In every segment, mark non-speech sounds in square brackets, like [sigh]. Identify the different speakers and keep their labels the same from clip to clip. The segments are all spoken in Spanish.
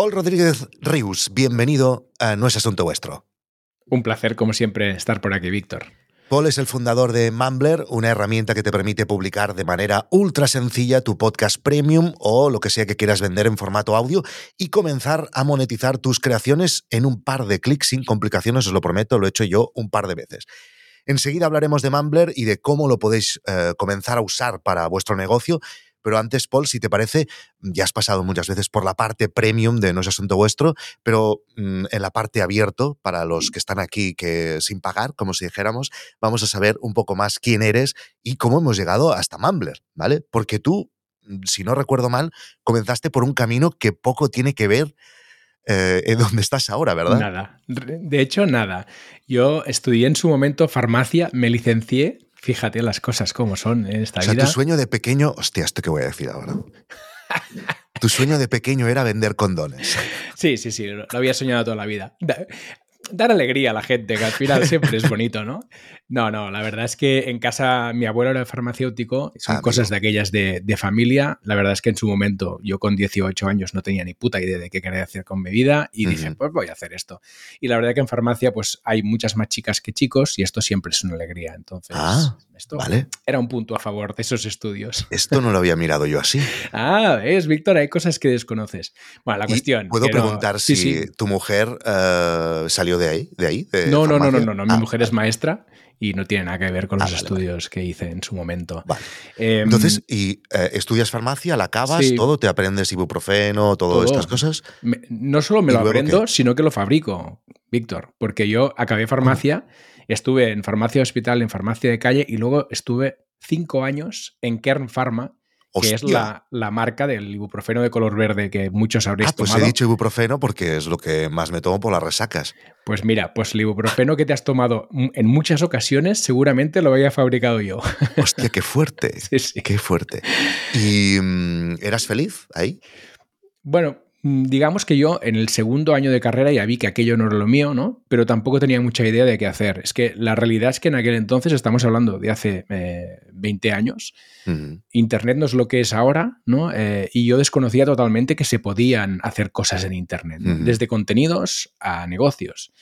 Speaker 1: Paul Rodríguez Rius, bienvenido a No es Asunto Vuestro.
Speaker 2: Un placer, como siempre, estar por aquí, Víctor.
Speaker 1: Paul es el fundador de Mumbler, una herramienta que te permite publicar de manera ultra sencilla tu podcast premium o lo que sea que quieras vender en formato audio y comenzar a monetizar tus creaciones en un par de clics sin complicaciones, os lo prometo, lo he hecho yo un par de veces. Enseguida hablaremos de Mumbler y de cómo lo podéis eh, comenzar a usar para vuestro negocio. Pero antes, Paul, si te parece, ya has pasado muchas veces por la parte premium de No es Asunto Vuestro, pero mm, en la parte abierto, para los que están aquí que sin pagar, como si dijéramos, vamos a saber un poco más quién eres y cómo hemos llegado hasta Mumbler, ¿vale? Porque tú, mm, si no recuerdo mal, comenzaste por un camino que poco tiene que ver eh, en donde estás ahora, ¿verdad?
Speaker 2: Nada. De hecho, nada. Yo estudié en su momento farmacia, me licencié Fíjate las cosas como son en esta
Speaker 1: o sea,
Speaker 2: vida.
Speaker 1: Tu sueño de pequeño, hostia, esto que voy a decir ahora. tu sueño de pequeño era vender condones. [laughs]
Speaker 2: Sí, sí, sí, lo había soñado toda la vida dar alegría a la gente, que al final siempre es bonito, ¿no? No, no, la verdad es que en casa mi abuelo era farmacéutico, son ah, cosas de aquellas de, familia. La verdad es que en su momento yo con 18 años no tenía ni puta idea de qué quería hacer con mi vida y dije, pues voy a hacer esto. Y la verdad que en farmacia pues hay muchas más chicas que chicos y esto siempre es una alegría. Entonces,
Speaker 1: ah,
Speaker 2: esto
Speaker 1: vale.
Speaker 2: era un punto a favor de esos estudios.
Speaker 1: Esto no lo había mirado yo así. [laughs]
Speaker 2: ah, es Víctor, hay cosas que desconoces. Bueno, la cuestión...
Speaker 1: ¿Puedo preguntar si tu mujer uh, salió de ahí? De ahí
Speaker 2: no, no, no, no, no, no, Mi ah, mujer es maestra y no tiene nada que ver con ah, los estudios que hice en su momento.
Speaker 1: Em, Entonces, ¿y eh, estudias farmacia, la acabas, todo? ¿Te aprendes ibuprofeno, todas estas cosas?
Speaker 2: no solo me lo aprendo, sino que lo fabrico, Víctor, porque yo acabé farmacia, estuve en farmacia hospital, en farmacia de calle y luego estuve cinco años en Kern Pharma, que es la, marca del ibuprofeno de color verde que muchos habréis
Speaker 1: ah, pues
Speaker 2: he
Speaker 1: dicho ibuprofeno porque es lo que más me tomo por las resacas.
Speaker 2: Pues mira, pues el ibuprofeno que te has tomado en muchas ocasiones seguramente lo había fabricado yo. [laughs]
Speaker 1: Hostia, qué fuerte. sí, sí. Qué fuerte. ¿Y mm, eras feliz ahí?
Speaker 2: Bueno, digamos que yo en el segundo año de carrera ya vi que aquello no era lo mío, ¿no? Pero tampoco tenía mucha idea de qué hacer. Es que la realidad es que en aquel entonces, estamos hablando de hace 20 eh, años, Internet no es lo que es ahora, ¿no? Eh, y yo desconocía totalmente que se podían hacer cosas en Internet, desde contenidos a negocios.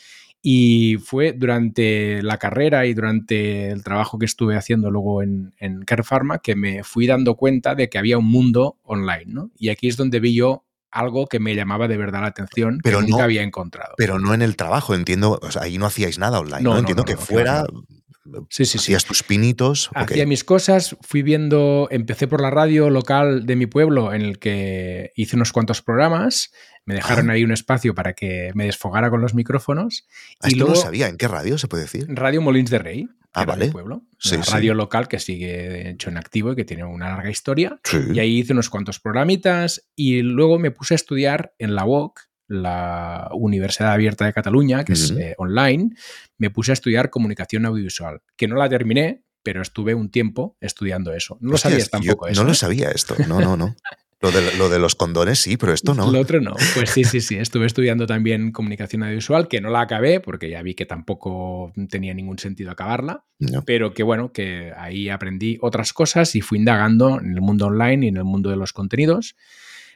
Speaker 2: Y fue durante la carrera y durante el trabajo que estuve haciendo luego en, en Care Pharma que me fui dando cuenta de que había un mundo online, ¿no? Y aquí es donde vi yo algo que me llamaba de verdad la atención, pero que nunca había encontrado.
Speaker 1: Pero no en el trabajo, entiendo, ahí no hacíais nada online, no, entiendo que fuera... Sí, sí, Hacías tus pinitos.
Speaker 2: Hacía mis cosas, fui viendo, empecé por la radio local de mi pueblo en el que hice unos cuantos programas, me dejaron ah. ahí un espacio para que me desfogara con los micrófonos.
Speaker 1: Ah, y luego, no sabía, ¿en qué radio se puede decir?
Speaker 2: Radio Molins de Rey.
Speaker 1: Ah, vale.
Speaker 2: pueblo. radio local que sigue hecho en activo y que tiene una larga historia. Y ahí hice unos cuantos programitas y luego me puse a estudiar en la UOC, la Universidad Abierta de Cataluña, que es eh, online. Me puse a estudiar comunicación audiovisual, que no la terminé, pero estuve un tiempo estudiando eso. No lo sabías tampoco eso.
Speaker 1: No lo
Speaker 2: ¿eh?
Speaker 1: sabía esto. No, no, no. Lo de, los condones sí, pero esto no.
Speaker 2: Lo otro no. Pues sí, sí, sí. Estuve estudiando también comunicación audiovisual, que no la acabé porque ya vi que tampoco tenía ningún sentido acabarla. Pero que bueno, que ahí aprendí otras cosas y fui indagando en el mundo online y en el mundo de los contenidos.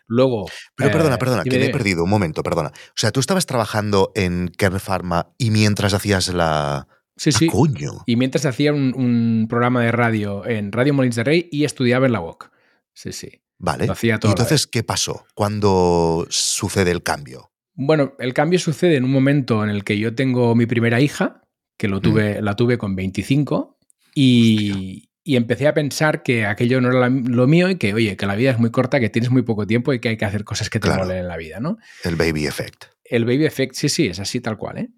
Speaker 2: Luego.
Speaker 1: Pero perdona, eh, perdona, que me he perdido un momento, perdona. O sea, tú estabas trabajando en Kern Pharma y mientras hacías la.
Speaker 2: Sí, ah, sí.
Speaker 1: Coño.
Speaker 2: Y mientras hacía un, un, programa de radio en Radio Molins de Rey y estudiaba en la UOC. Sí, sí.
Speaker 1: Vale. ¿Y entonces qué pasó? ¿Cuándo sucede el cambio?
Speaker 2: Bueno, el cambio sucede en un momento en el que yo tengo mi primera hija, que lo mm. tuve, la tuve con 25, y, empecé a pensar que aquello no era lo mío y que, oye, que la vida es muy corta, que tienes muy poco tiempo y que hay que hacer cosas que te molen en la vida, ¿no?
Speaker 1: El baby effect.
Speaker 2: El baby effect, sí, sí, es así tal cual, ¿eh?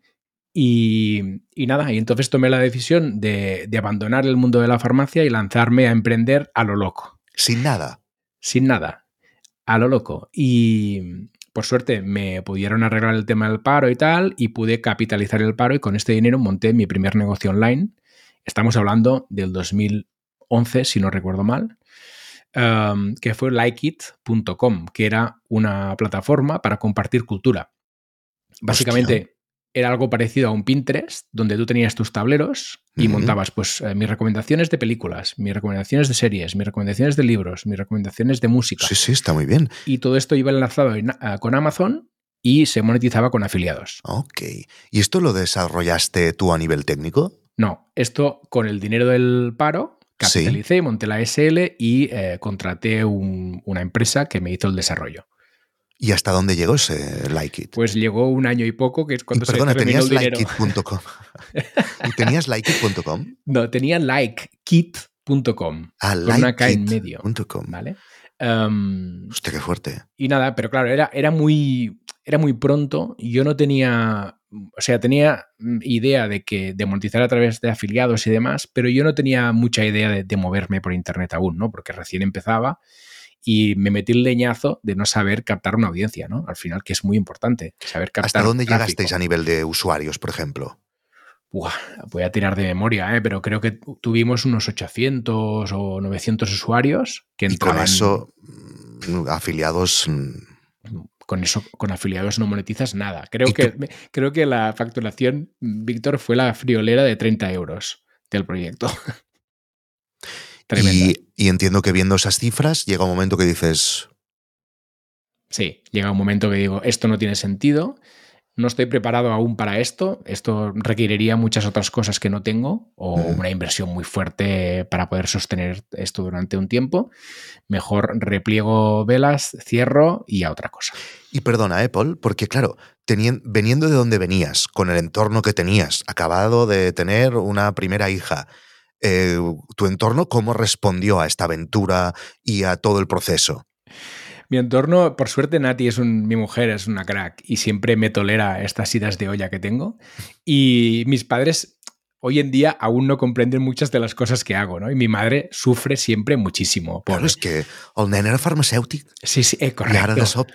Speaker 2: Y, nada, y entonces tomé la decisión de, de abandonar el mundo de la farmacia y lanzarme a emprender a lo loco.
Speaker 1: Sin nada
Speaker 2: sin nada, a lo loco. Y por suerte me pudieron arreglar el tema del paro y tal, y pude capitalizar el paro y con este dinero monté mi primer negocio online. Estamos hablando del 2011, si no recuerdo mal, um, que fue likeit.com, que era una plataforma para compartir cultura. Básicamente, era algo parecido a un Pinterest, donde tú tenías tus tableros y montabas pues eh, mis recomendaciones de películas, mis recomendaciones de series, mis recomendaciones de libros, mis recomendaciones de música.
Speaker 1: Sí, sí, está muy bien.
Speaker 2: Y todo esto iba enlazado con Amazon y se monetizaba con afiliados.
Speaker 1: Ok. ¿Y esto lo desarrollaste tú a nivel técnico?
Speaker 2: No, esto con el dinero del paro capitalicé, monté la SL y eh, contraté una empresa que me hizo el desarrollo.
Speaker 1: ¿Y hasta dónde llegó ese Likeit?
Speaker 2: Pues llegó un año y poco, que es cuando
Speaker 1: y, perdona, ¿tenías Likeit.com? ¿Y tenías Likeit.com? [laughs]
Speaker 2: No, tenía likekit.com.
Speaker 1: Ah,
Speaker 2: con una K en medio.
Speaker 1: .com.
Speaker 2: ¿Vale? Um,
Speaker 1: Hostia, qué fuerte.
Speaker 2: Y nada, pero claro, era, era, muy, era muy pronto. y Yo no tenía. O sea, tenía idea de que de monetizar a través de afiliados y demás, pero yo no tenía mucha idea de, de moverme por internet aún, ¿no? Porque recién empezaba y me metí el leñazo de no saber captar una audiencia, ¿no? Al final, que es muy importante, saber captar.
Speaker 1: ¿Hasta dónde llegasteis a nivel de usuarios, por ejemplo?
Speaker 2: voy a tirar de memoria, ¿eh? pero creo que tuvimos unos 800 o 900 usuarios que entraban.
Speaker 1: Y con eso, mm, afiliados.
Speaker 2: Con eso, con afiliados no monetizas nada. Creo, que, creo que la facturación, Víctor, fue la friolera de 30 euros del proyecto. [laughs]
Speaker 1: Y, y, entiendo que viendo esas cifras llega un momento que dices...
Speaker 2: Sí, llega un momento que digo, esto no tiene sentido, no estoy preparado aún para esto, esto requeriría muchas otras cosas que no tengo o una inversión muy fuerte para poder sostener esto durante un tiempo. Mejor repliego velas, cierro y a otra cosa.
Speaker 1: Y perdona, Apple, porque claro, veniendo de donde venías, con el entorno que tenías, acabado de tener una primera hija, eh, ¿tu entorno cómo respondió a esta aventura y a todo el proceso?
Speaker 2: Mi entorno, por suerte, Nati es mi mujer, es una crack y siempre me tolera estas idas de olla que tengo. Y mis padres hoy en día aún no comprenden muchas de las cosas que hago, ¿no? Y mi madre sufre siempre muchísimo.
Speaker 1: Por... Claro, es que el nen era farmacéutico.
Speaker 2: Sí, sí, eh, correcto.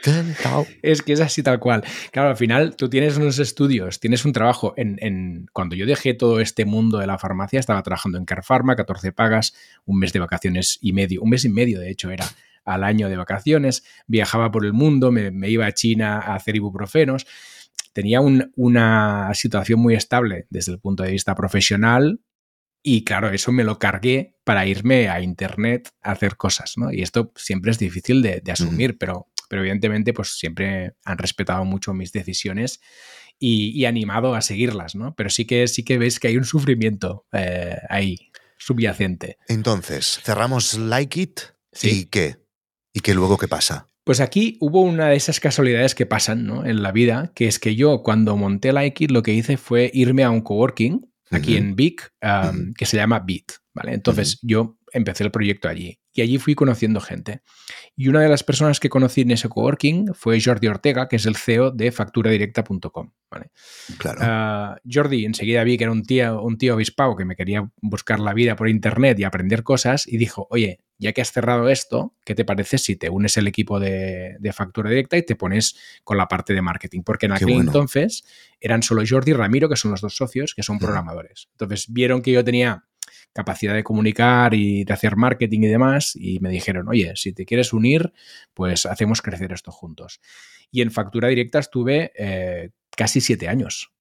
Speaker 2: Es que es así tal cual. Claro, al final tú tienes unos estudios, tienes un trabajo. En, Cuando yo dejé todo este mundo de la farmacia, estaba trabajando en Care Pharma, 14 pagas, un mes de vacaciones y medio, un mes y medio de hecho era al año de vacaciones, viajaba por el mundo, me, iba a China a hacer ibuprofenos tenía una situación muy estable desde el punto de vista profesional y claro, eso me lo cargué para irme a Internet a hacer cosas, ¿no? Y esto siempre es difícil de, asumir, pero, pero evidentemente pues siempre han respetado mucho mis decisiones y, animado a seguirlas, ¿no? Pero sí que, sí que ves que hay un sufrimiento eh, ahí, subyacente.
Speaker 1: Entonces, cerramos Like It y qué? ¿Y qué luego qué pasa?
Speaker 2: Pues aquí hubo una de esas casualidades que pasan ¿no? en la vida, que es que yo cuando monté Like It lo que hice fue irme a un coworking aquí en Vic, que se llama Bit. ¿Vale? Entonces yo empecé el proyecto allí y allí fui conociendo gente. Y una de las personas que conocí en ese coworking fue Jordi Ortega, que es el CEO de facturadirecta.com. ¿vale?
Speaker 1: Claro.
Speaker 2: Ah, Jordi enseguida vi que era un tío, un tío obispado que me quería buscar la vida por internet y aprender cosas y dijo, oye, ya que has cerrado esto, ¿qué te parece si te unes el equipo de, factura directa y te pones con la parte de marketing? Porque en aquel entonces eran solo Jordi y Ramiro, que son los dos socios, que son programadores. Entonces vieron que yo tenía capacidad de comunicar y de hacer marketing y demás, y me dijeron, oye, si te quieres unir, pues hacemos crecer esto juntos. Y en factura directa estuve eh, casi siete años.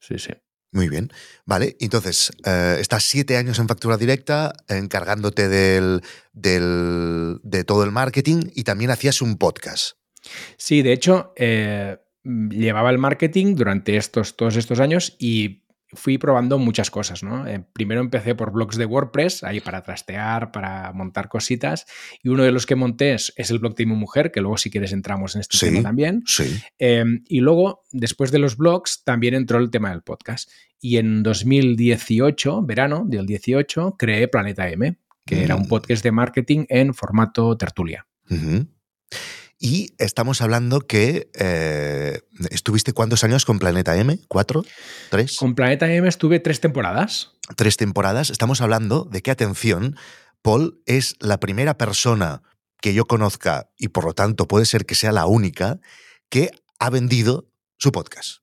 Speaker 2: Sí, sí.
Speaker 1: Muy bien. Vale, entonces, eh, estás siete años en factura directa, encargándote del, de todo el marketing y también hacías un podcast.
Speaker 2: Sí, de hecho, eh, llevaba el marketing durante estos, todos estos años y fui probando muchas cosas, ¿no? Eh, primero empecé por blogs de WordPress, ahí para trastear, para montar cositas, y uno de los que monté es, el blog de mi mujer, que luego si quieres entramos en este tema también.
Speaker 1: Sí.
Speaker 2: Em, y luego, después de los blogs, también entró el tema del podcast. Y en 2018, verano del 18, creé Planeta M, que era un podcast de marketing en formato tertulia.
Speaker 1: Y estamos hablando que eh, estuviste cuántos años con Planeta M? ¿Cuatro? ¿Tres?
Speaker 2: Con Planeta M estuve tres temporadas.
Speaker 1: Tres temporadas. Estamos hablando de que, atención, Paul es la primera persona que yo conozca, y por lo tanto puede ser que sea la única, que ha vendido su podcast.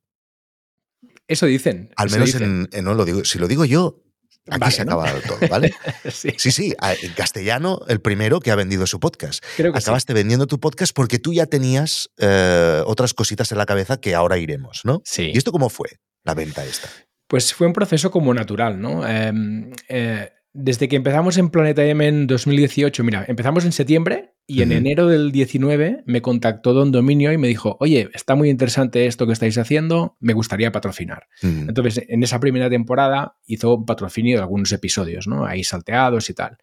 Speaker 2: Eso dicen.
Speaker 1: Al menos En, no lo digo. Si lo digo yo, Aquí se ha acabado todo, ¿vale? [laughs] sí. sí. en castellano, el primero que ha vendido su podcast. Acabaste vendiendo tu podcast porque tú ya tenías eh, otras cositas en la cabeza que ahora iremos, ¿no?
Speaker 2: Sí.
Speaker 1: ¿Y esto cómo fue, la venta esta?
Speaker 2: Pues fue un proceso como natural, ¿no? Em, eh, desde que empezamos en Planeta M en 2018, mira, empezamos en septiembre Y en enero del 19 me contactó Don Dominio y me dijo, oye, está muy interesante esto que estáis haciendo, me gustaría patrocinar. Entonces, en esa primera temporada hizo un patrocinio de algunos episodios, ¿no? Ahí salteados y tal.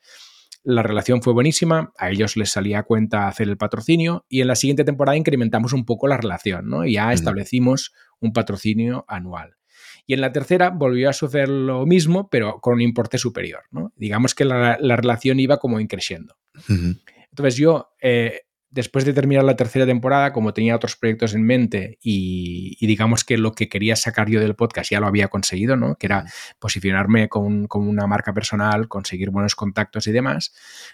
Speaker 2: La relación fue buenísima, a ellos les salía a cuenta hacer el patrocinio y en la siguiente temporada incrementamos un poco la relación, ¿no? Y ya establecimos un patrocinio anual. Y en la tercera volvió a suceder lo mismo, pero con un importe superior, ¿no? Digamos que la, relación iba como increciendo. Entonces yo, eh, después de terminar la tercera temporada, como tenía otros proyectos en mente y, digamos que lo que quería sacar yo del podcast ya lo había conseguido, ¿no? Que era posicionarme como, una marca personal, conseguir buenos contactos y demás,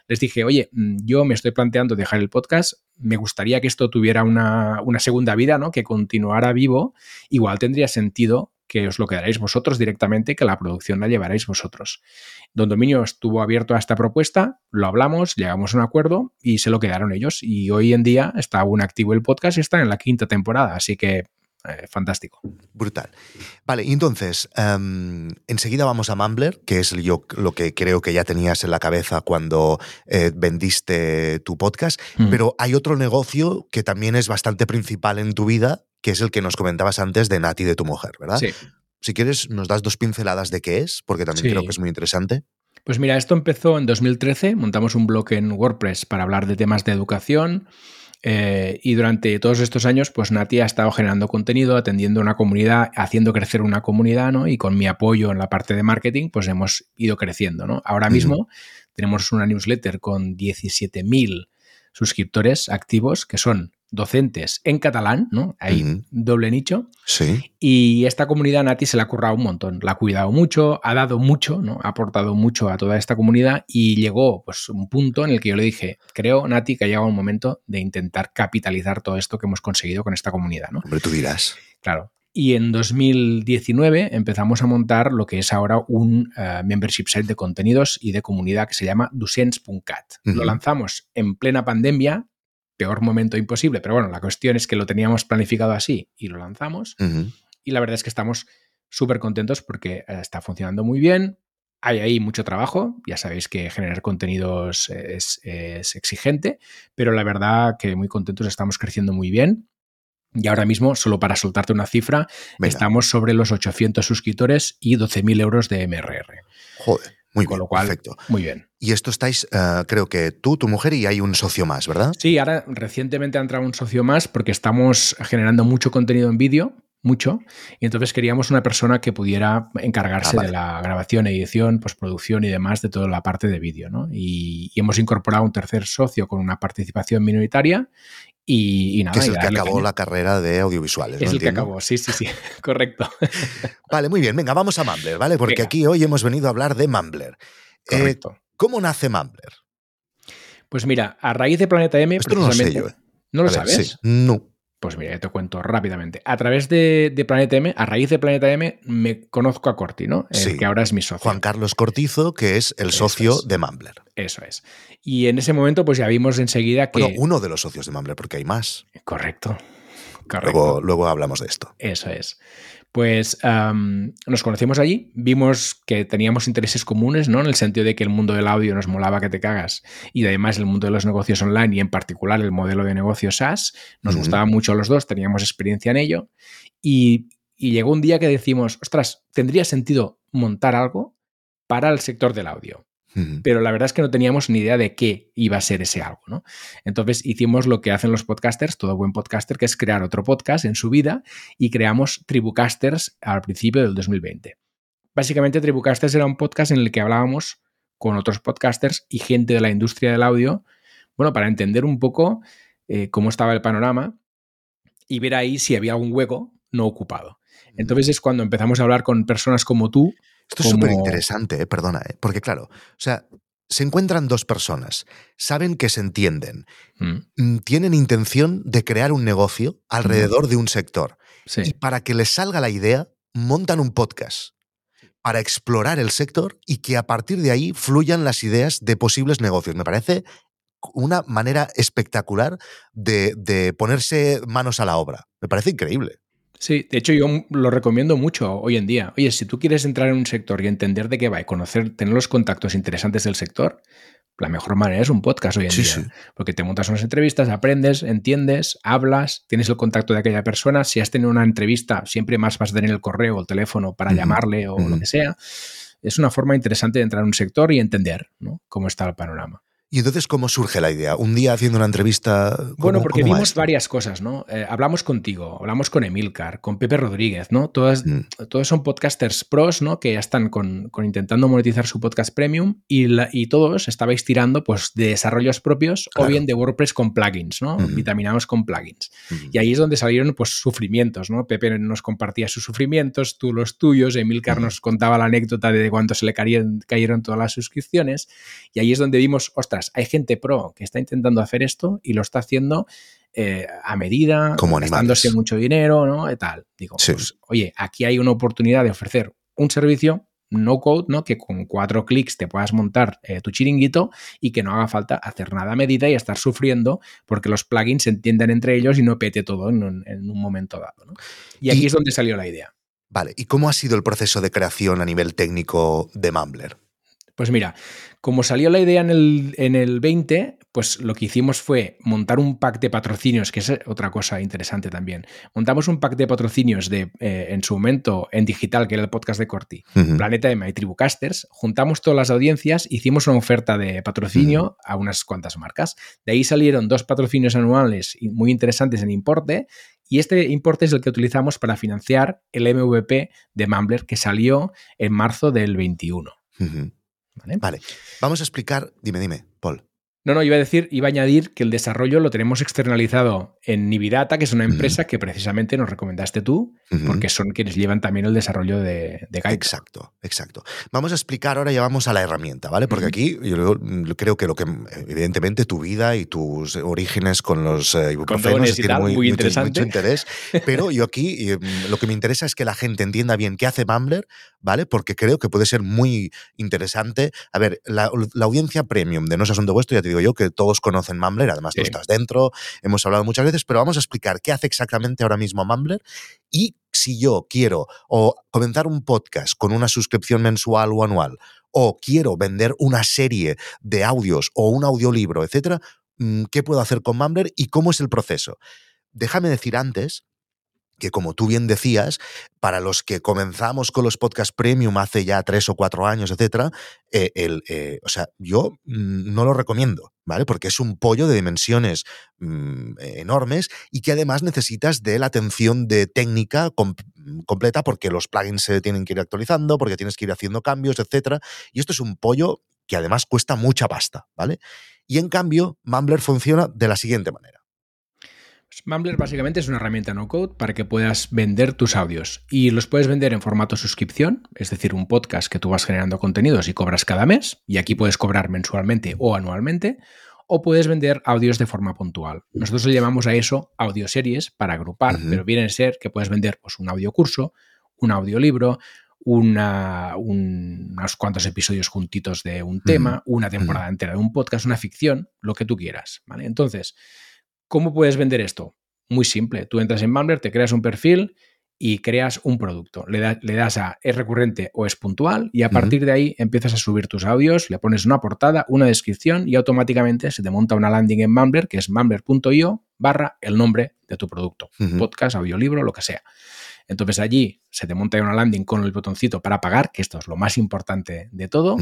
Speaker 2: les dije, oye, mm, yo me estoy planteando dejar el podcast, me gustaría que esto tuviera una, una segunda vida, ¿no? Que continuara vivo, igual tendría sentido que os lo quedaréis vosotros directamente, que la producción la llevaréis vosotros. Don Dominio estuvo abierto a esta propuesta, lo hablamos, llegamos a un acuerdo y se lo quedaron ellos. Y hoy en día está aún activo el podcast y está en la quinta temporada, así que eh, fantástico.
Speaker 1: Brutal. Vale, y entonces, em, enseguida vamos a Mumbler, que es yo lo que creo que ya tenías en la cabeza cuando eh, vendiste tu podcast, mm. pero hay otro negocio que también es bastante principal en tu vida, que es el que nos comentabas antes de Nati de tu mujer, ¿verdad?
Speaker 2: Sí.
Speaker 1: Si quieres, nos das dos pinceladas de qué es, porque también creo que es muy interesante.
Speaker 2: Pues mira, esto empezó en 2013, montamos un blog en WordPress para hablar de temas de educación eh, y durante todos estos años, pues Nati ha estado generando contenido, atendiendo una comunidad, haciendo crecer una comunidad, ¿no? Y con mi apoyo en la parte de marketing, pues hemos ido creciendo, ¿no? Ahora mismo tenemos una newsletter con 17.000 suscriptores activos, que son docentes en catalán, ¿no? Hay doble nicho.
Speaker 1: Sí.
Speaker 2: Y esta comunidad Nati se la ha currado un montón, la ha cuidado mucho, ha dado mucho, ¿no? Ha aportado mucho a toda esta comunidad y llegó pues un punto en el que yo le dije, creo Nati que ha llegado un momento de intentar capitalizar todo esto que hemos conseguido con esta comunidad, ¿no?
Speaker 1: Hombre, tú dirás.
Speaker 2: Claro. Y en 2019 empezamos a montar lo que es ahora un eh, membership site de contenidos y de comunidad que se llama Dusens.cat. Lo lanzamos en plena pandemia, peor momento imposible, pero bueno, la cuestión es que lo teníamos planificado así y lo lanzamos. Y la verdad es que estamos súper contentos porque eh, está funcionando muy bien. Hay ahí mucho trabajo, ya sabéis que generar contenidos es, exigente, pero la verdad que muy contentos, estamos creciendo muy bien. Y ahora mismo, solo para soltarte una cifra, estamos sobre los 800 suscriptores y 12.000 euros de MRR.
Speaker 1: Joder. Muy Con lo cual, perfecto.
Speaker 2: Muy bien.
Speaker 1: Y esto estáis, eh, creo que tú, tu mujer y hay un socio más, ¿verdad?
Speaker 2: Sí, ahora recientemente ha entrado un socio más porque estamos generando mucho contenido en vídeo, mucho, y entonces queríamos una persona que pudiera encargarse ah, de la grabación, edición, postproducción y demás de toda la parte de vídeo, ¿no? Y, hemos incorporado un tercer socio con una participación minoritaria y, nada.
Speaker 1: Que es el que acabó la carrera de audiovisuales.
Speaker 2: Es el que acabó, sí, sí, sí, [laughs] correcto. [laughs]
Speaker 1: vale, muy bien. Venga, vamos a Mumbler, ¿vale? Porque aquí hoy hemos venido a hablar de Mumbler.
Speaker 2: Eh, correcto.
Speaker 1: ¿Cómo nace Mumbler?
Speaker 2: Pues mira, a raíz de Planeta M.
Speaker 1: Esto no lo sé yo. ¿eh?
Speaker 2: ¿No lo sabes?
Speaker 1: Sí. No.
Speaker 2: Pues mira, te cuento rápidamente. A través de, Planeta M, a raíz de Planeta M, me conozco a Corti, ¿no? El que ahora es mi socio.
Speaker 1: Juan Carlos Cortizo, que es el socio de Mumbler.
Speaker 2: Eso es. Y en ese momento, pues ya vimos enseguida que.
Speaker 1: Bueno, uno de los socios de Mumbler, porque hay más.
Speaker 2: Correcto.
Speaker 1: Correcto. luego hablamos de esto.
Speaker 2: Eso es. Pues nos conocimos allí, vimos que teníamos intereses comunes, ¿no? En el sentido de que el mundo del audio nos molaba que te cagas y además el mundo de los negocios online y en particular el modelo de negocio SaaS nos gustaba mucho a los dos, teníamos experiencia en ello y, y llegó un día que decimos, ostras, ¿tendría sentido montar algo para el sector del audio? Pero la verdad es que no teníamos ni idea de qué iba a ser ese algo, ¿no? Entonces hicimos lo que hacen los podcasters, todo buen podcaster, que es crear otro podcast en su vida y creamos Tribucasters al principio del 2020. Básicamente Tribucasters era un podcast en el que hablábamos con otros podcasters y gente de la industria del audio, bueno, para entender un poco eh, cómo estaba el panorama y ver ahí si había algún hueco no ocupado. Entonces es cuando empezamos a hablar con personas como tú,
Speaker 1: esto es súper interesante, eh, perdona, eh, porque claro, o sea, se encuentran dos personas, saben que se entienden, mm. Mm, tienen intención de crear un negocio alrededor de un sector. Y para que les salga la idea, montan un podcast para explorar el sector y que a partir de ahí fluyan las ideas de posibles negocios. Me parece una manera espectacular de ponerse manos a la obra. Me parece increíble.
Speaker 2: Sí, de hecho yo lo recomiendo mucho hoy en día. Oye, si tú quieres entrar en un sector y entender de qué va y conocer, tener los contactos interesantes del sector, la mejor manera es un podcast hoy en día. Porque te montas unas entrevistas, aprendes, entiendes, hablas, tienes el contacto de aquella persona. Si has tenido una entrevista, siempre más vas a tener el correo o el teléfono para llamarle o lo que sea. Es una forma interesante de entrar en un sector y entender cómo está el panorama.
Speaker 1: ¿Y entonces cómo surge la idea? Un día haciendo una entrevista.
Speaker 2: bueno, porque vimos varias cosas, ¿no? Eh, hablamos contigo, hablamos con Emilcar, con Pepe Rodríguez, ¿no? Todas, mm. Todos son podcasters pros, ¿no? Que ya están con, intentando monetizar su podcast premium y, y, todos estabais tirando pues, de desarrollos propios o bien de WordPress con plugins, ¿no? Vitaminados con plugins. Y ahí es donde salieron pues, sufrimientos, ¿no? Pepe nos compartía sus sufrimientos, tú los tuyos, Emilcar nos contaba la anécdota de cuánto se le cayeron, cayeron todas las suscripciones. Y ahí es donde vimos, ostras, hay gente pro que está intentando hacer esto y lo está haciendo eh, a medida,
Speaker 1: Como
Speaker 2: gastándose mucho dinero, ¿no? Y tal. Digo, pues, oye, aquí hay una oportunidad de ofrecer un servicio no code, ¿no? Que con cuatro clics te puedas montar eh, tu chiringuito y que no haga falta hacer nada a medida y estar sufriendo porque los plugins se entienden entre ellos y no pete todo en un, momento dado. Y aquí es donde salió la idea.
Speaker 1: Vale, ¿y cómo ha sido el proceso de creación a nivel técnico de Mumbler?
Speaker 2: Pues mira, como salió la idea en el, en el 20, pues lo que hicimos fue montar un pack de patrocinios, que es otra cosa interesante también. Montamos un pack de patrocinios de, eh, en su momento, en digital, que era el podcast de Corti, Planeta de My Tribucasters. Juntamos todas las audiencias, hicimos una oferta de patrocinio a unas cuantas marcas. De ahí salieron dos patrocinios anuales muy interesantes en importe y este importe es el que utilizamos para financiar el MVP de Mumbler que salió en marzo del 21.
Speaker 1: ¿Vale? Vamos a explicar, dime, dime, Paul.
Speaker 2: No, no, iba a decir, iba a añadir que el desarrollo lo tenemos externalizado en Nividata, que es una empresa que precisamente nos recomendaste tú, porque son quienes llevan también el desarrollo de, de
Speaker 1: Exacto, exacto. Vamos a explicar ahora, ya vamos a la herramienta, ¿vale? Porque aquí yo creo que lo que, evidentemente, tu vida y tus orígenes con los eh, ibuprofenos
Speaker 2: muy, muy mucho,
Speaker 1: interés, [laughs] pero yo aquí mm, lo que me interesa es que la gente entienda bien qué hace Mumbler, ¿vale? Porque creo que puede ser muy interesante. A ver, la, audiencia premium de No es Asunto Vuestro, ya te digo, yo, que todos conocen Mumbler, además tú estás dentro, hemos hablado muchas veces, pero vamos a explicar qué hace exactamente ahora mismo Mumbler y si yo quiero o comenzar un podcast con una suscripción mensual o anual, o quiero vender una serie de audios o un audiolibro, etcétera, mm, ¿qué puedo hacer con Mumbler y cómo es el proceso? Déjame decir antes que como tú bien decías, para los que comenzamos con los podcasts premium hace ya tres o cuatro años, etcétera, eh, el, eh, o sea, yo mm, no lo recomiendo, ¿vale? Porque es un pollo de dimensiones mm, enormes y que además necesitas de la atención de técnica completa porque los plugins se tienen que ir actualizando, porque tienes que ir haciendo cambios, etcétera. Y esto es un pollo que además cuesta mucha pasta, ¿vale? Y en cambio, Mumbler funciona de la siguiente manera.
Speaker 2: Mumbler básicamente es una herramienta no code para que puedas vender tus audios y los puedes vender en formato suscripción, es decir, un podcast que tú vas generando contenidos y cobras cada mes y aquí puedes cobrar mensualmente o anualmente o puedes vender audios de forma puntual. Nosotros le llamamos a eso audioseries para agrupar, pero viene a ser que puedes vender pues, un audiocurso, un audiolibro, una, unos cuantos episodios juntitos de un tema, una temporada entera de un podcast, una ficción, lo que tú quieras. ¿vale? Entonces, ¿Cómo puedes vender esto? Muy simple. Tú entras en Mumbler, te creas un perfil y creas un producto. Le, das a es recurrente o es puntual y a partir de ahí empiezas a subir tus audios, le pones una portada, una descripción y automáticamente se te monta una landing en Mumbler que es mumbler.io barra el nombre de tu producto. Podcast, audiolibro, lo que sea. Entonces allí se te monta una landing con el botoncito para pagar, que esto es lo más importante de todo.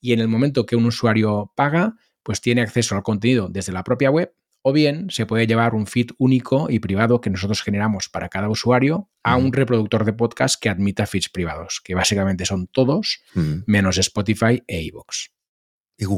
Speaker 2: Y en el momento que un usuario paga, pues tiene acceso al contenido desde la propia web o bien se puede llevar un feed único y privado que nosotros generamos para cada usuario a un reproductor de podcast que admita feeds privados, que básicamente son todos, menos Spotify e iVoox.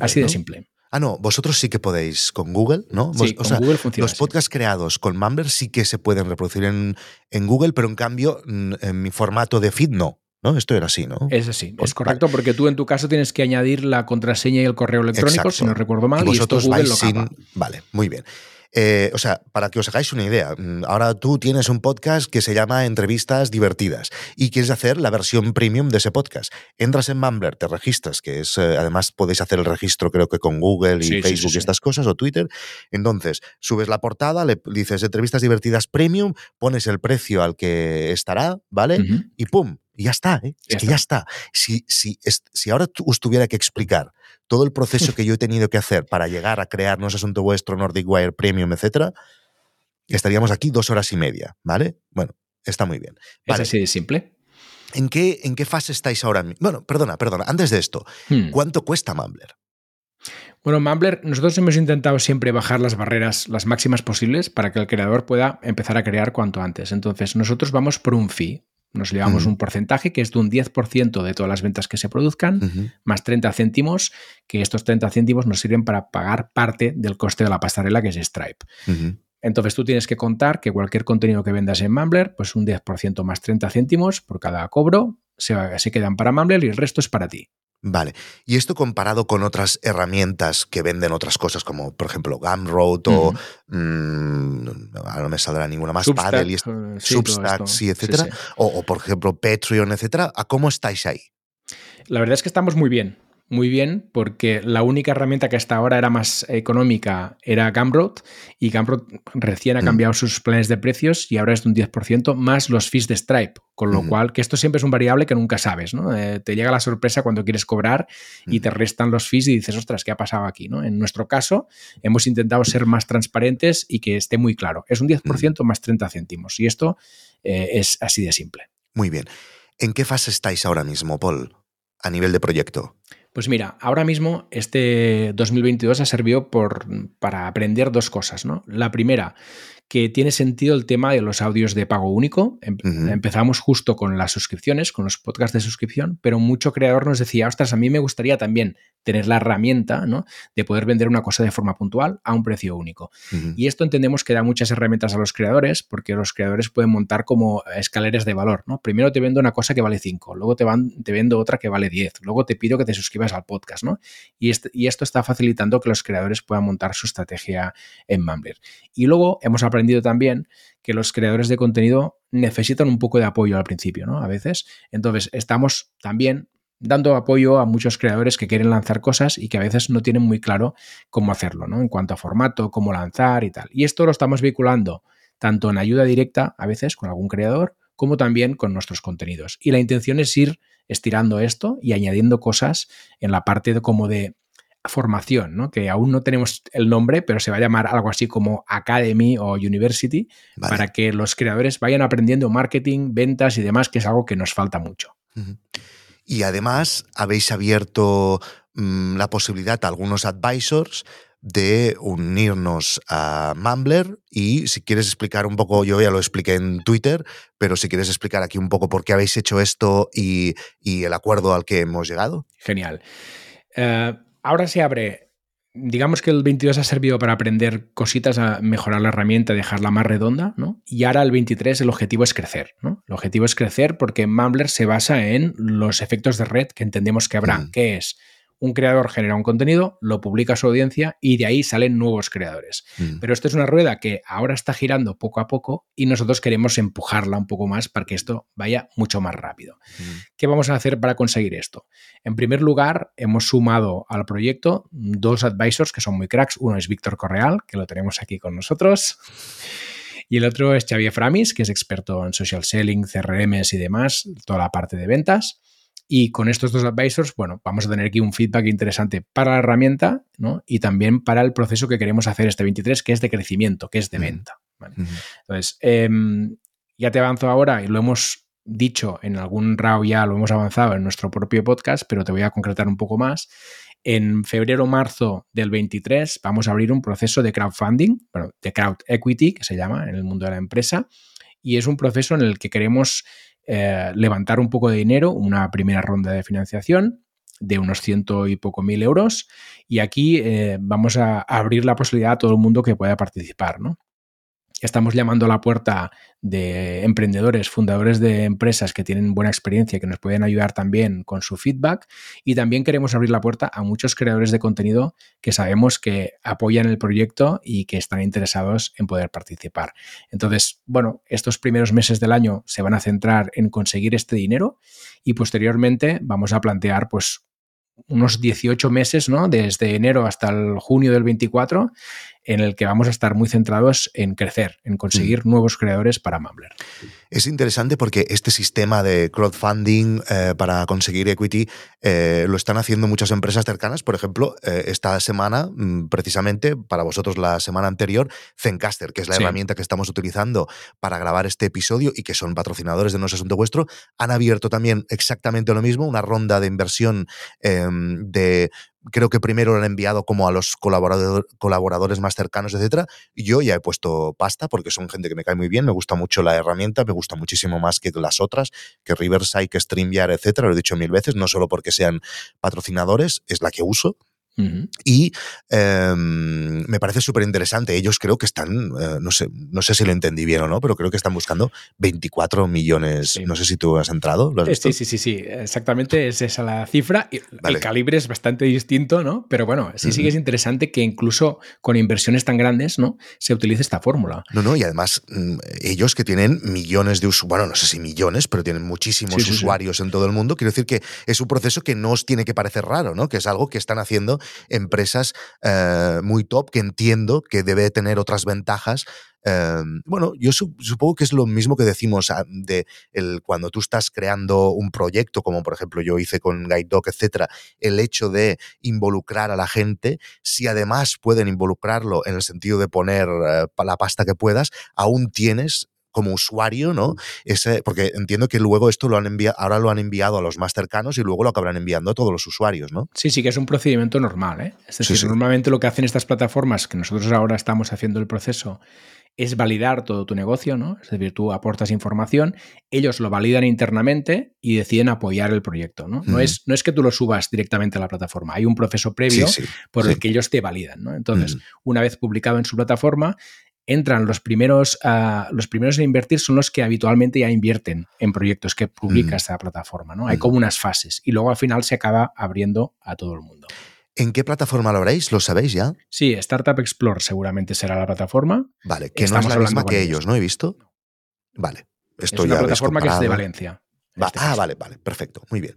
Speaker 2: Así de simple.
Speaker 1: Ah, no, vosotros sí que podéis con Google, ¿no?
Speaker 2: Sí, con Google funciona
Speaker 1: Los podcasts creados con Mumbler sí que se pueden reproducir en, en Google, pero en cambio en mi formato de feed no. ¿No? Esto era así, ¿no?
Speaker 2: Es así, es correcto, porque tú en tu caso tienes que añadir la contraseña y el correo electrónico, si no recuerdo mal, y, vosotros vais sin...
Speaker 1: Vale, muy bien. Eh, o sea, para que os hagáis una idea, mm, ahora tú tienes un podcast que se llama Entrevistas Divertidas y quieres hacer la versión premium de ese podcast. Entras en Mumbler, te registras, que es, eh, además podéis hacer el registro creo que con Google y Facebook y estas cosas, o Twitter. Entonces, subes la portada, le dices Entrevistas Divertidas Premium, pones el precio al que estará, ¿vale? Y ¡pum! Y ya está, ¿eh? es que ya está. Si, si, si ahora os tuviera que explicar todo el proceso que yo he tenido que hacer para llegar a crear No es Asunto Vuestro, Nordic Wire Premium, etcétera, estaríamos aquí dos horas y media, ¿vale? Bueno, está muy bien.
Speaker 2: Es así de simple.
Speaker 1: ¿En qué, ¿En qué fase estáis ahora? Bueno, perdona, perdona. Antes de esto, hmm. ¿cuánto cuesta Mumbler?
Speaker 2: Bueno, Mumbler, nosotros hemos intentado siempre bajar las barreras las máximas posibles para que el creador pueda empezar a crear cuanto antes. Entonces, nosotros vamos por un fee. Nos llevamos un porcentaje que es de un 10% de todas las ventas que se produzcan, más 30 céntimos, que estos 30 céntimos nos sirven para pagar parte del coste de la pasarela que es Stripe. Entonces tú tienes que contar que cualquier contenido que vendas en Mumbler, pues un 10% más 30 céntimos por cada cobro se, se quedan para Mumbler y el resto es para ti.
Speaker 1: Vale. Y esto comparado con otras herramientas que venden otras cosas, como por ejemplo Gumroad o. Mm, ahora no me saldrá ninguna más, Paddle y eh, Substack, sí, etcétera. O, por ejemplo Patreon, etcétera. ¿A cómo estáis ahí?
Speaker 2: La verdad es que estamos muy bien muy bien porque la única herramienta que hasta ahora era más económica era Gumroad y Gumroad recién ha mm. cambiado sus planes de precios y ahora es de un 10% más los fees de Stripe, con lo cual que esto siempre es un variable que nunca sabes, ¿no? Eh, te llega la sorpresa cuando quieres cobrar y te restan los fees y dices, ostras, ¿qué ha pasado aquí? ¿no? En nuestro caso hemos intentado ser más transparentes y que esté muy claro. Es un 10% más 30 céntimos y esto eh, es así de simple.
Speaker 1: Muy bien. ¿En qué fase estáis ahora mismo, Paul, a nivel de proyecto?
Speaker 2: Pues mira, ahora mismo este 2022 ha servido por, para aprender dos cosas. ¿no? La primera, que tiene sentido el tema de los audios de pago único. Empezamos justo con las suscripciones, con los podcasts de suscripción, pero mucho creador nos decía, ostras, a mí me gustaría también tener la herramienta ¿no? de poder vender una cosa de forma puntual a un precio único. Y esto entendemos que da muchas herramientas a los creadores, porque los creadores pueden montar como escaleras de valor. ¿no? Primero te vendo una cosa que vale 5, luego te, van, te vendo otra que vale 10, luego te pido que te suscribas al podcast. ¿no? Y, este, y esto está facilitando que los creadores puedan montar su estrategia en Mumbler. Y luego hemos aprendido aprendido también que los creadores de contenido necesitan un poco de apoyo al principio, ¿no? A veces. Entonces, estamos también dando apoyo a muchos creadores que quieren lanzar cosas y que a veces no tienen muy claro cómo hacerlo, ¿no? En cuanto a formato, cómo lanzar y tal. Y esto lo estamos vinculando tanto en ayuda directa, a veces, con algún creador, como también con nuestros contenidos. Y la intención es ir estirando esto y añadiendo cosas en la parte de como de formación, ¿no? que aún no tenemos el nombre, pero se va a llamar algo así como Academy o University, para que los creadores vayan aprendiendo marketing, ventas y demás, que es algo que nos falta mucho.
Speaker 1: Y además habéis abierto mm, la posibilidad a algunos advisors de unirnos a Mumbler y si quieres explicar un poco, yo ya lo expliqué en Twitter, pero si quieres explicar aquí un poco por qué habéis hecho esto y, el acuerdo al que hemos llegado.
Speaker 2: Genial. Eh, ahora se abre, digamos que el 22 ha servido para aprender cositas, a mejorar la herramienta, dejarla más redonda, ¿no? Y ahora el 23 el objetivo es crecer, ¿no? El objetivo es crecer porque Mumbler se basa en los efectos de red que entendemos que habrá, mm. que es un creador genera un contenido, lo publica a su audiencia y de ahí salen nuevos creadores. Mm. Pero esto es una rueda que ahora está girando poco a poco y nosotros queremos empujarla un poco más para que esto vaya mucho más rápido. Mm. ¿Qué vamos a hacer para conseguir esto? En primer lugar, hemos sumado al proyecto dos advisors que son muy cracks. Uno es Víctor Correal, que lo tenemos aquí con nosotros. Y el otro es Xavier Framis, que es experto en social selling, CRMs y demás, toda la parte de ventas. Y con estos dos advisors, bueno, vamos a tener aquí un feedback interesante para la herramienta ¿no? y también para el proceso que queremos hacer este 23, que es de crecimiento, que es de venta. Entonces, em, ya te avanzo ahora y lo hemos dicho en algún RAW ya, lo hemos avanzado en nuestro propio podcast, pero te voy a concretar un poco más. En febrero o marzo del 23 vamos a abrir un proceso de crowdfunding, bueno, de crowd equity, que se llama en el mundo de la empresa, y es un proceso en el que queremos eh, levantar un poco de dinero, una primera ronda de financiación de unos ciento y poco mil euros. Y aquí eh, vamos a abrir la posibilidad a todo el mundo que pueda participar, ¿no? Estamos llamando a la puerta de emprendedores, fundadores de empresas que tienen buena experiencia, que nos pueden ayudar también con su feedback. Y también queremos abrir la puerta a muchos creadores de contenido que sabemos que apoyan el proyecto y que están interesados en poder participar. Entonces, bueno, estos primeros meses del año se van a centrar en conseguir este dinero y posteriormente vamos a plantear pues unos 18 meses, ¿no? Desde enero hasta el junio del 24, en el que vamos a estar muy centrados en crecer, en conseguir mm. nuevos creadores para Mumbler.
Speaker 1: Es interesante porque este sistema de crowdfunding eh, para conseguir equity eh, lo están haciendo muchas empresas cercanas. Por ejemplo, eh, esta semana, mm, precisamente para vosotros la semana anterior, Zencaster, que es la herramienta que estamos utilizando para grabar este episodio y que son patrocinadores de No es Asunto Vuestro, han abierto también exactamente lo mismo, una ronda de inversión em, de creo que primero lo han enviado como a los colaboradores más cercanos, etcétera. Yo ya he puesto pasta porque son gente que me cae muy bien, me gusta mucho la herramienta, me gusta muchísimo más que las otras, que Riverside, que StreamYard, etcétera. Lo he dicho mil veces, no solo porque sean patrocinadores, es la que uso. Y em, me parece súper interesante. Ellos creo que están, eh, no, sé, no sé si lo entendí bien o no, pero creo que están buscando 24 millones. No sé si tú has entrado.
Speaker 2: Eh, sí, sí, sí, sí. Exactamente es esa la cifra. El calibre es bastante distinto, ¿no? Pero bueno, sí, sí que es interesante que incluso con inversiones tan grandes, ¿no? Se utilice esta fórmula.
Speaker 1: No, no, y además mm, ellos que tienen millones de usuarios, bueno, no sé si millones, pero tienen muchísimos usuarios en todo el mundo. Quiero decir que es un proceso que no os tiene que parecer raro, ¿no? Que es algo que están haciendo empresas eh, muy top que entiendo que debe tener otras ventajas em, bueno, yo supongo que es lo mismo que decimos ah, de el, cuando tú estás creando un proyecto, como por ejemplo yo hice con Guide Dog, etcétera, el hecho de involucrar a la gente, si además pueden involucrarlo en el sentido de poner eh, la pasta que puedas, aún tienes como usuario, ¿no? Ese, porque entiendo que luego esto lo han enviado, ahora lo han enviado a los más cercanos y luego lo acabarán enviando a todos los usuarios, ¿no?
Speaker 2: Sí, sí, que es un procedimiento normal, ¿eh? Es decir, normalmente lo que hacen estas plataformas, que nosotros ahora estamos haciendo el proceso, es validar todo tu negocio, ¿no? Es decir, tú aportas información, ellos lo validan internamente y deciden apoyar el proyecto, ¿no? No, es, no es que tú lo subas directamente a la plataforma, hay un proceso previo por el que ellos te validan, ¿no? Entonces, una vez publicado en su plataforma, entran los primeros, uh, los primeros en invertir son los que habitualmente ya invierten en proyectos que publica mm. esta plataforma. ¿no? Hay mm. como unas fases y luego al final se acaba abriendo a todo el mundo.
Speaker 1: ¿En qué plataforma lo haréis? ¿Lo sabéis ya?
Speaker 2: Sí, Startup Explore seguramente será la plataforma.
Speaker 1: Vale, que no es la misma que ellos, ¿no? He visto. Vale.
Speaker 2: Esto es una plataforma que es de Valencia.
Speaker 1: Este ah, vale, vale, perfecto, muy bien.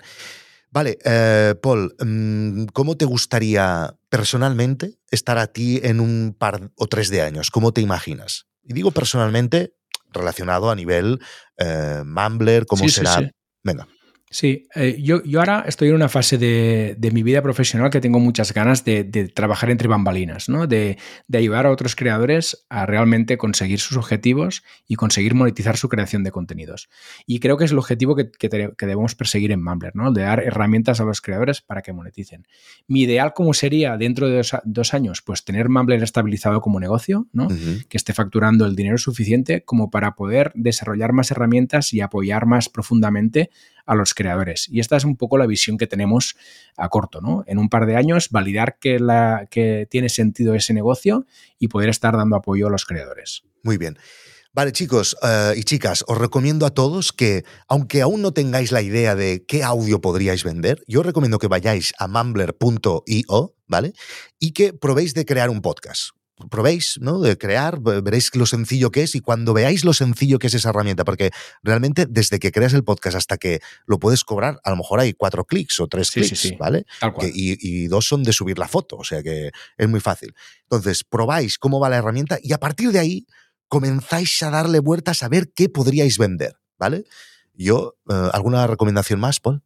Speaker 1: Vale, eh, Paul, mm, ¿cómo te gustaría personalmente estar a ti en un par o tres de años? ¿Cómo te imaginas? Y digo personalmente relacionado a nivel eh, Mumbler, cómo será. Venga.
Speaker 2: Sí, eh, yo, yo, ahora estoy en una fase de, mi vida profesional que tengo muchas ganas de, trabajar entre bambalinas, ¿no? De, ayudar a otros creadores a realmente conseguir sus objetivos y conseguir monetizar su creación de contenidos. Y creo que es el objetivo que, debemos perseguir en Mumbler, ¿no? De dar herramientas a los creadores para que moneticen. Mi ideal, ¿cómo sería dentro de dos, años? Pues tener Mumbler estabilizado como negocio, ¿no? Que esté facturando el dinero suficiente como para poder desarrollar más herramientas y apoyar más profundamente a los creadores. Y esta es un poco la visión que tenemos a corto, ¿no? En un par de años, validar que, la, que tiene sentido ese negocio y poder estar dando apoyo a los creadores.
Speaker 1: Muy bien. Vale, chicos eh, y chicas, os recomiendo a todos que, aunque aún no tengáis la idea de qué audio podríais vender, yo os recomiendo que vayáis a mumbler.io, ¿vale? Y que probéis de crear un podcast probéis, ¿no? De crear, veréis lo sencillo que es y cuando veáis lo sencillo que es esa herramienta, porque realmente desde que creas el podcast hasta que lo puedes cobrar, a lo mejor hay cuatro clics o tres clics, ¿vale? y, dos son de subir la foto, o sea que es muy fácil. Entonces, probáis cómo va la herramienta y a partir de ahí comenzáis a darle vueltas a ver qué podríais vender, ¿vale? Yo, eh, ¿alguna recomendación más, Paul?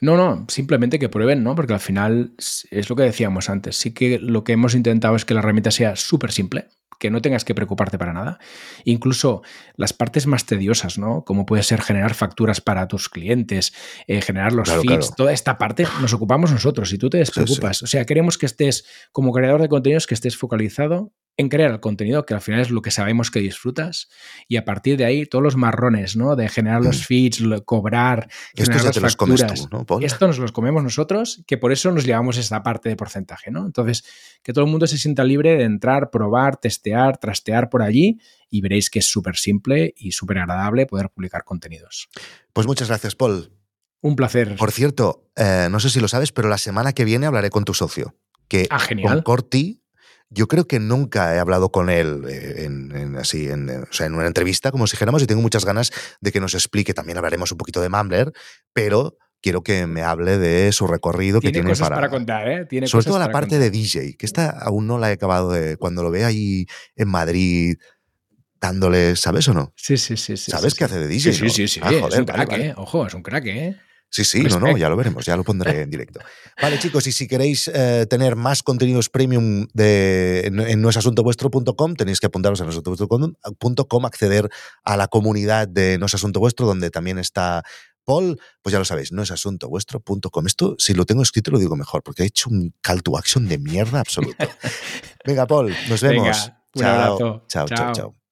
Speaker 2: No, no, simplemente que prueben, ¿no? Porque al final es lo que decíamos antes. Sí que lo que hemos intentado es que la herramienta sea súper simple, que no tengas que preocuparte para nada. Incluso las partes más tediosas, ¿no? Como puede ser generar facturas para tus clientes, eh, generar los feeds, toda esta parte nos ocupamos nosotros y tú te despreocupas. O sea, queremos que estés, como creador de contenidos, que estés focalizado en crear el contenido, que al final es lo que sabemos que disfrutas, y a partir de ahí todos los marrones, ¿no? De generar los mm. feeds, cobrar, generar las facturas. Esto nos los comemos nosotros, que por eso nos llevamos esta parte de porcentaje, ¿no? Entonces, que todo el mundo se sienta libre de entrar, probar, testear, trastear por allí y veréis que es súper simple y súper agradable poder publicar contenidos.
Speaker 1: Pues muchas gracias, Paul.
Speaker 2: Un placer.
Speaker 1: Por cierto, eh, no sé si lo sabes, pero la semana que viene hablaré con tu socio. Que
Speaker 2: ah, genial.
Speaker 1: Con Corti yo creo que nunca he hablado con él eh, en, así, en, o sea, en una entrevista, como si dijéramos, y tengo muchas ganas de que nos explique. También hablaremos un poquito de Mumbler, pero quiero que me hable de su recorrido
Speaker 2: tiene
Speaker 1: que tiene
Speaker 2: cosas
Speaker 1: para,
Speaker 2: para, contar, ¿eh? Tiene
Speaker 1: sobre
Speaker 2: cosas
Speaker 1: todo la
Speaker 2: para
Speaker 1: parte
Speaker 2: contar.
Speaker 1: de DJ, que esta aún no la he acabado de. Cuando lo ve ahí en Madrid dándole, ¿sabes o no?
Speaker 2: Sí, sí, sí. sí
Speaker 1: ¿Sabes
Speaker 2: sí,
Speaker 1: qué
Speaker 2: sí.
Speaker 1: hace de DJ?
Speaker 2: Sí, sí,
Speaker 1: no?
Speaker 2: sí, sí.
Speaker 1: Ah,
Speaker 2: es un
Speaker 1: vale,
Speaker 2: crack,
Speaker 1: vale.
Speaker 2: ¿eh? Ojo, es un crack, ¿eh?
Speaker 1: Sí, sí, no, no, ya lo veremos, ya lo pondré en directo. Vale, chicos, y si queréis eh, tener más contenidos premium de, en, en noesasuntovuestro.com, tenéis que apuntaros a noesasuntovuestro.com, acceder a la comunidad de No es Asunto Vuestro, donde también está Paul, pues ya lo sabéis, noesasuntovuestro.com. Esto, si lo tengo escrito, lo digo mejor, porque he hecho un call to action de mierda absoluto. [laughs] Venga, Paul, nos
Speaker 2: Venga,
Speaker 1: vemos.
Speaker 2: un
Speaker 1: chao,
Speaker 2: abrazo.
Speaker 1: chao, chao,
Speaker 2: Chao.
Speaker 1: chao.